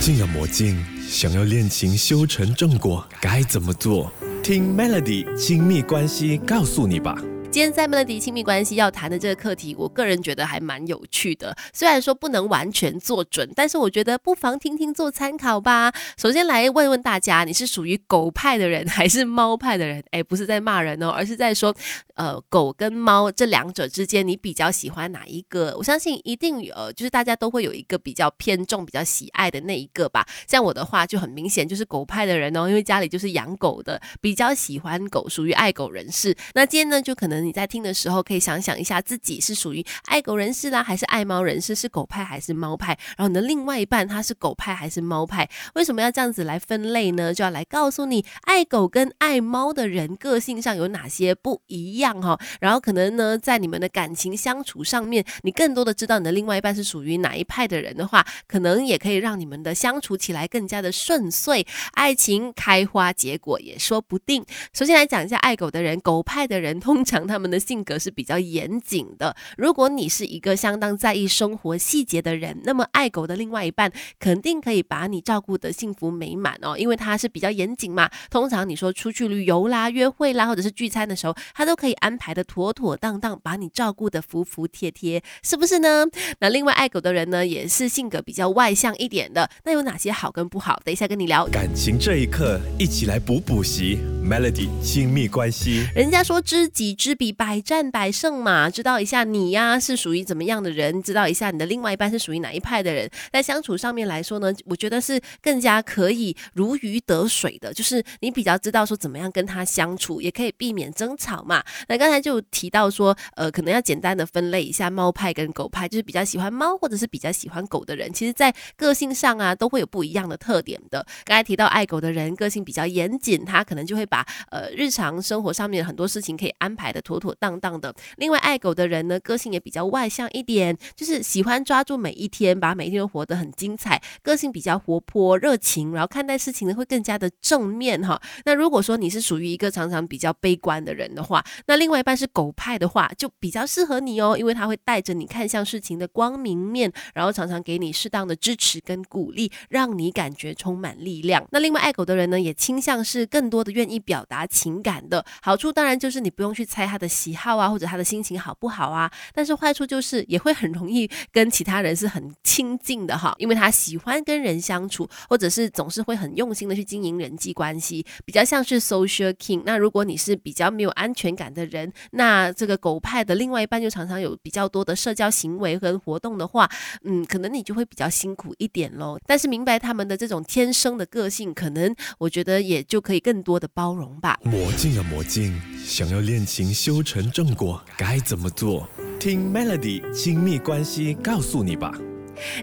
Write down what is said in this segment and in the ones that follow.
镜啊魔镜，想要恋情修成正果，该怎么做？听 Melody 亲密关系告诉你吧。今天在 Melody 亲密关系要谈的这个课题，我个人觉得还蛮有趣的。虽然说不能完全做准，但是我觉得不妨听听做参考吧。首先来问问大家，你是属于狗派的人还是猫派的人？哎，不是在骂人哦，而是在说，呃，狗跟猫这两者之间，你比较喜欢哪一个？我相信一定呃，就是大家都会有一个比较偏重、比较喜爱的那一个吧。像我的话就很明显，就是狗派的人哦，因为家里就是养狗的，比较喜欢狗，属于爱狗人士。那今天呢，就可能。你在听的时候，可以想想一下自己是属于爱狗人士啦，还是爱猫人士？是狗派还是猫派？然后你的另外一半他是狗派还是猫派？为什么要这样子来分类呢？就要来告诉你，爱狗跟爱猫的人个性上有哪些不一样哈。然后可能呢，在你们的感情相处上面，你更多的知道你的另外一半是属于哪一派的人的话，可能也可以让你们的相处起来更加的顺遂，爱情开花结果也说不定。首先来讲一下爱狗的人，狗派的人通常他。他们的性格是比较严谨的。如果你是一个相当在意生活细节的人，那么爱狗的另外一半肯定可以把你照顾的幸福美满哦，因为他是比较严谨嘛。通常你说出去旅游啦、约会啦，或者是聚餐的时候，他都可以安排的妥妥当当，把你照顾的服服帖帖，是不是呢？那另外爱狗的人呢，也是性格比较外向一点的。那有哪些好跟不好？等一下跟你聊。感情这一刻，一起来补补习。Melody 亲密关系，人家说知己知彼。百战百胜嘛，知道一下你呀是属于怎么样的人，知道一下你的另外一半是属于哪一派的人，在相处上面来说呢，我觉得是更加可以如鱼得水的，就是你比较知道说怎么样跟他相处，也可以避免争吵嘛。那刚才就提到说，呃，可能要简单的分类一下猫派跟狗派，就是比较喜欢猫或者是比较喜欢狗的人，其实在个性上啊都会有不一样的特点的。刚才提到爱狗的人个性比较严谨，他可能就会把把呃日常生活上面很多事情可以安排的。妥妥当当的。另外，爱狗的人呢，个性也比较外向一点，就是喜欢抓住每一天，把每一天都活得很精彩。个性比较活泼、热情，然后看待事情呢会更加的正面哈。那如果说你是属于一个常常比较悲观的人的话，那另外一半是狗派的话，就比较适合你哦，因为他会带着你看向事情的光明面，然后常常给你适当的支持跟鼓励，让你感觉充满力量。那另外爱狗的人呢，也倾向是更多的愿意表达情感的。好处当然就是你不用去猜他的。喜好啊，或者他的心情好不好啊？但是坏处就是也会很容易跟其他人是很亲近的哈，因为他喜欢跟人相处，或者是总是会很用心的去经营人际关系，比较像是 social king。那如果你是比较没有安全感的人，那这个狗派的另外一半就常常有比较多的社交行为和活动的话，嗯，可能你就会比较辛苦一点喽。但是明白他们的这种天生的个性，可能我觉得也就可以更多的包容吧。魔镜啊魔镜，想要恋情。修成正果该怎么做？听 Melody 亲密关系告诉你吧。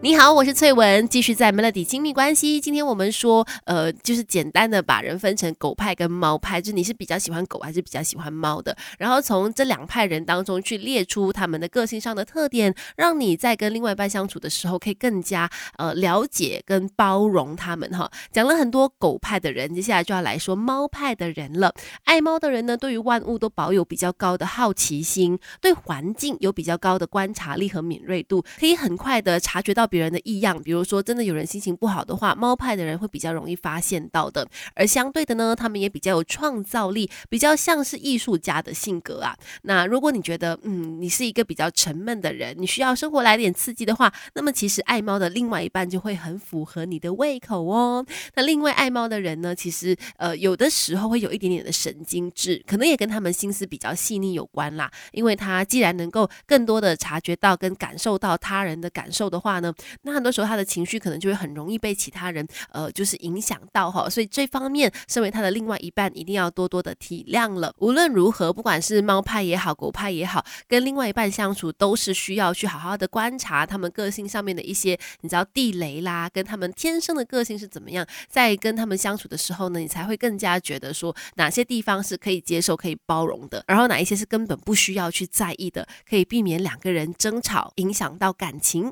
你好，我是翠文，继续在 Melody 亲密关系。今天我们说，呃，就是简单的把人分成狗派跟猫派，就是你是比较喜欢狗还是比较喜欢猫的，然后从这两派人当中去列出他们的个性上的特点，让你在跟另外一半相处的时候可以更加呃了解跟包容他们哈。讲了很多狗派的人，接下来就要来说猫派的人了。爱猫的人呢，对于万物都保有比较高的好奇心，对环境有比较高的观察力和敏锐度，可以很快的察。觉到别人的异样，比如说真的有人心情不好的话，猫派的人会比较容易发现到的。而相对的呢，他们也比较有创造力，比较像是艺术家的性格啊。那如果你觉得嗯，你是一个比较沉闷的人，你需要生活来点刺激的话，那么其实爱猫的另外一半就会很符合你的胃口哦。那另外爱猫的人呢，其实呃有的时候会有一点点的神经质，可能也跟他们心思比较细腻有关啦。因为他既然能够更多的察觉到跟感受到他人的感受的话，话呢，那很多时候他的情绪可能就会很容易被其他人呃，就是影响到哈，所以这方面身为他的另外一半，一定要多多的体谅了。无论如何，不管是猫派也好，狗派也好，跟另外一半相处都是需要去好好的观察他们个性上面的一些，你知道地雷啦，跟他们天生的个性是怎么样，在跟他们相处的时候呢，你才会更加觉得说哪些地方是可以接受、可以包容的，然后哪一些是根本不需要去在意的，可以避免两个人争吵，影响到感情。